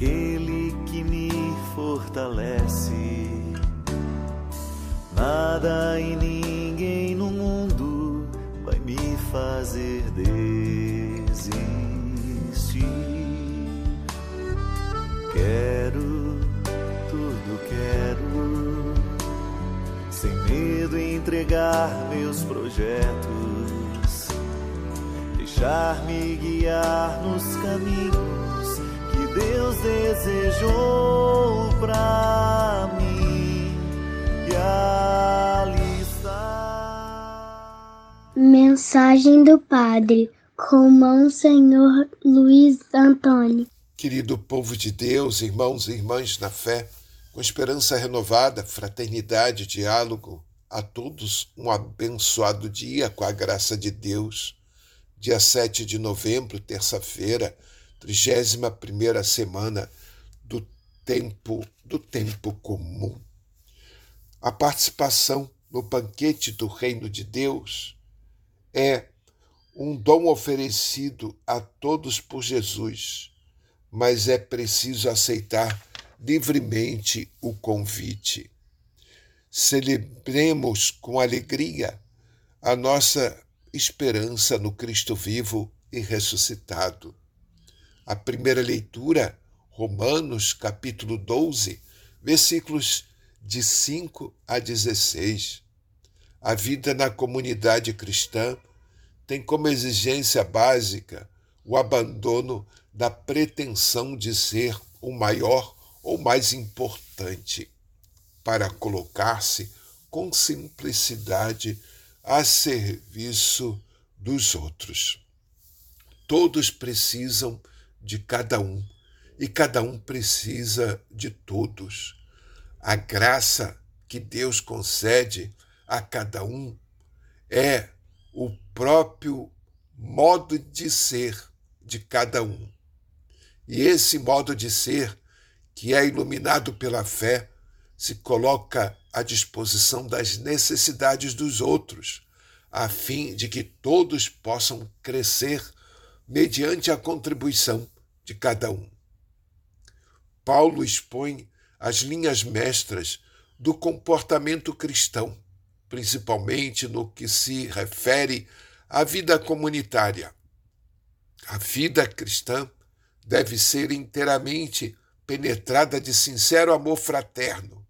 aquele que me fortalece. Nada e ninguém no mundo vai me fazer desistir. Quero, tudo quero, sem medo entregar meus projetos, deixar-me guiar nos caminhos Deus desejou pra mim. E ali está. Mensagem do Padre com Monsenhor Luiz Antônio. Querido povo de Deus, irmãos e irmãs na fé, com esperança renovada, fraternidade, diálogo, a todos um abençoado dia com a graça de Deus. Dia 7 de novembro, terça-feira, 31 primeira semana do tempo do tempo comum. A participação no banquete do reino de Deus é um dom oferecido a todos por Jesus mas é preciso aceitar livremente o convite. Celebremos com alegria a nossa esperança no Cristo vivo e ressuscitado. A primeira leitura, Romanos capítulo 12, versículos de 5 a 16. A vida na comunidade cristã tem como exigência básica o abandono da pretensão de ser o maior ou mais importante, para colocar-se com simplicidade a serviço dos outros. Todos precisam de cada um e cada um precisa de todos. A graça que Deus concede a cada um é o próprio modo de ser de cada um. E esse modo de ser, que é iluminado pela fé, se coloca à disposição das necessidades dos outros, a fim de que todos possam crescer mediante a contribuição de cada um. Paulo expõe as linhas mestras do comportamento cristão, principalmente no que se refere à vida comunitária. A vida cristã deve ser inteiramente penetrada de sincero amor fraterno,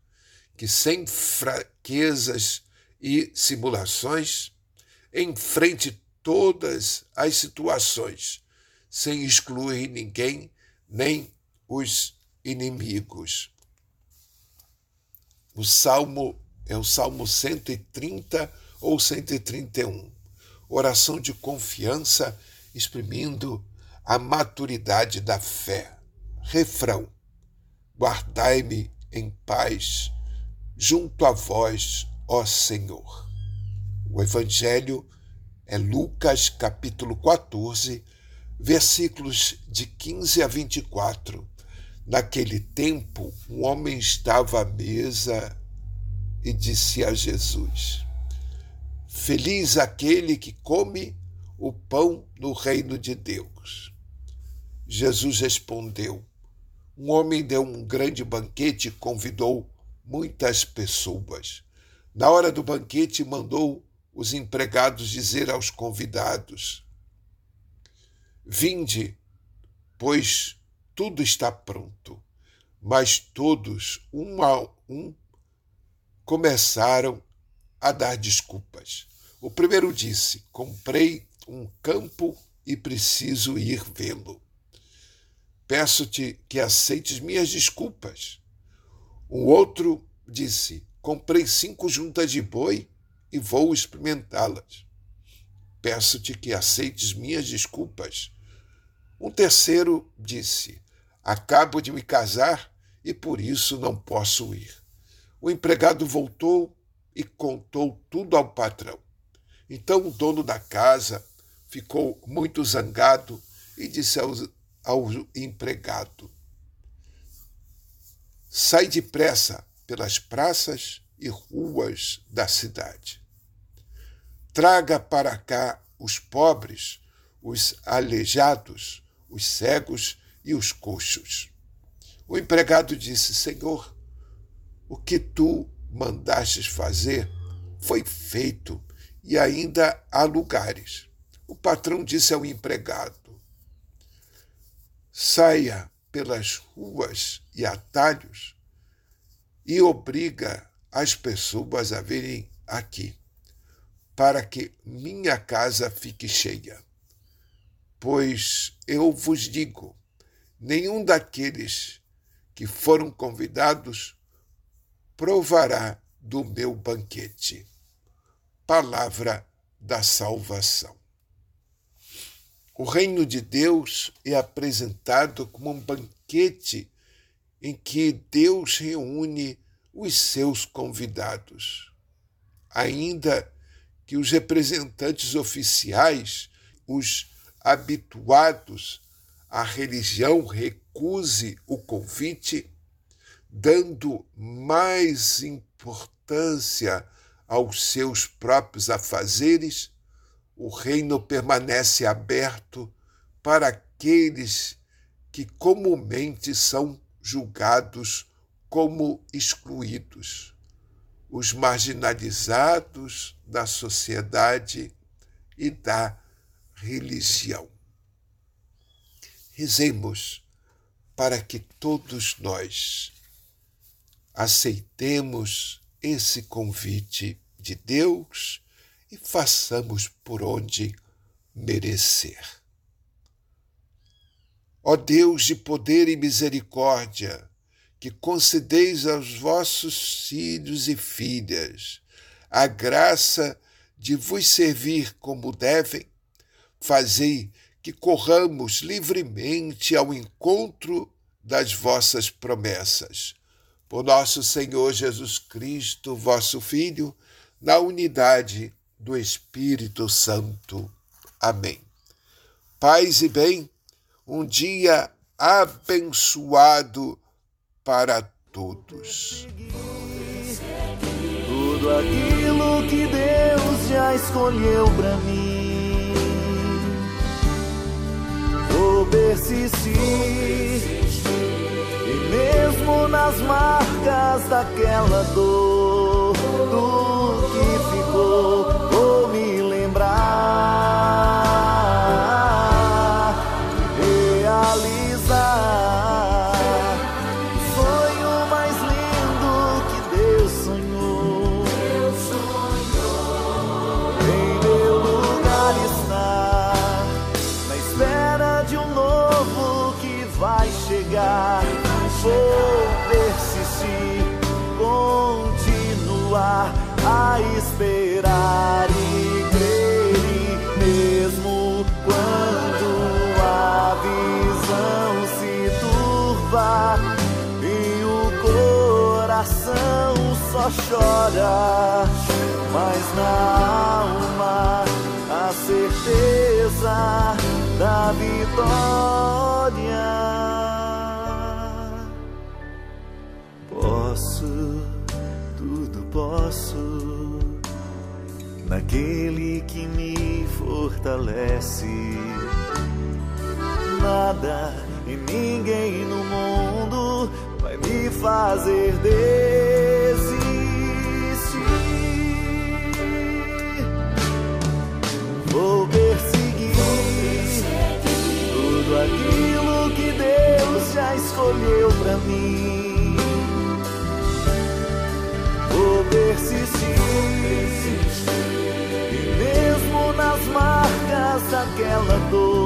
que sem fraquezas e simulações enfrente todas as situações, sem excluir ninguém, nem os inimigos. O salmo é o Salmo 130 ou 131. Oração de confiança exprimindo a maturidade da fé. Refrão: Guardai-me em paz junto a vós, ó Senhor. O Evangelho é Lucas capítulo 14, versículos de 15 a 24. Naquele tempo, um homem estava à mesa e disse a Jesus: Feliz aquele que come o pão no reino de Deus. Jesus respondeu: Um homem deu um grande banquete e convidou muitas pessoas. Na hora do banquete, mandou os empregados dizer aos convidados: Vinde, pois tudo está pronto. Mas todos, um a um, começaram a dar desculpas. O primeiro disse: Comprei um campo e preciso ir vê-lo. Peço-te que aceites minhas desculpas. O outro disse: Comprei cinco juntas de boi e vou experimentá-las. Peço-te que aceites minhas desculpas. Um terceiro disse: Acabo de me casar e por isso não posso ir. O empregado voltou e contou tudo ao patrão. Então o dono da casa ficou muito zangado e disse aos ao empregado: Sai depressa pelas praças e ruas da cidade. Traga para cá os pobres, os aleijados, os cegos e os coxos. O empregado disse: Senhor, o que tu mandastes fazer, foi feito e ainda há lugares. O patrão disse ao empregado: saia pelas ruas e atalhos e obriga as pessoas a virem aqui, para que minha casa fique cheia. Pois eu vos digo: nenhum daqueles que foram convidados provará do meu banquete. Palavra da salvação. O reino de Deus é apresentado como um banquete em que Deus reúne os seus convidados. Ainda que os representantes oficiais, os habituados à religião, recuse o convite, dando mais importância aos seus próprios afazeres, o reino permanece aberto para aqueles que comumente são julgados como excluídos, os marginalizados da sociedade e da religião. Rezemos para que todos nós aceitemos esse convite de Deus e façamos por onde merecer. Ó Deus de poder e misericórdia, que concedeis aos vossos filhos e filhas a graça de vos servir como devem, fazei que corramos livremente ao encontro das vossas promessas. Por nosso Senhor Jesus Cristo, vosso Filho, na unidade do Espírito Santo. Amém. Paz e bem, um dia abençoado para todos. Tudo aquilo que Deus já escolheu para mim. Vou persistir. E mesmo nas marcas daquela dor, só chora, mas na alma a certeza da vitória. Posso, tudo posso naquele que me fortalece. Nada e ninguém no mundo vai me fazer desistir. Escolheu para mim. Vou persistir nas marcas daquela dor,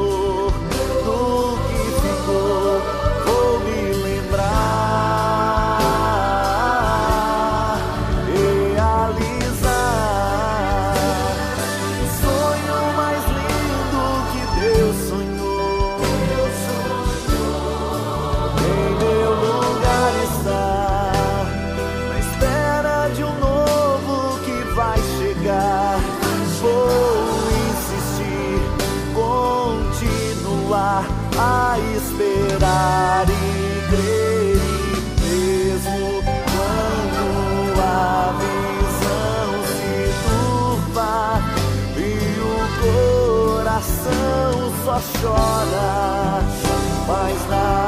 só chora, mas na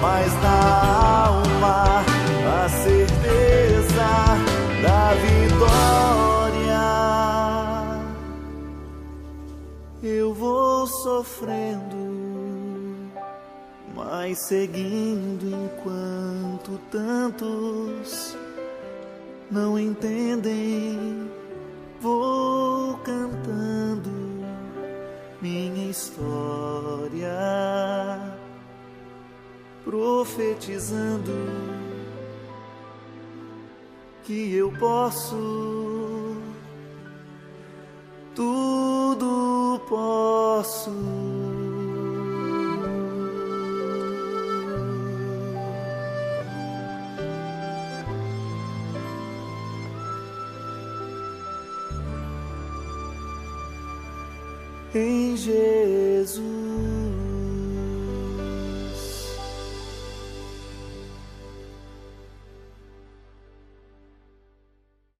mas na alma a certeza da vitória. Eu vou sofrendo, mas seguindo enquanto tantos não entendem. Vou cantando minha história, profetizando que eu posso, tudo posso. Em Jesus.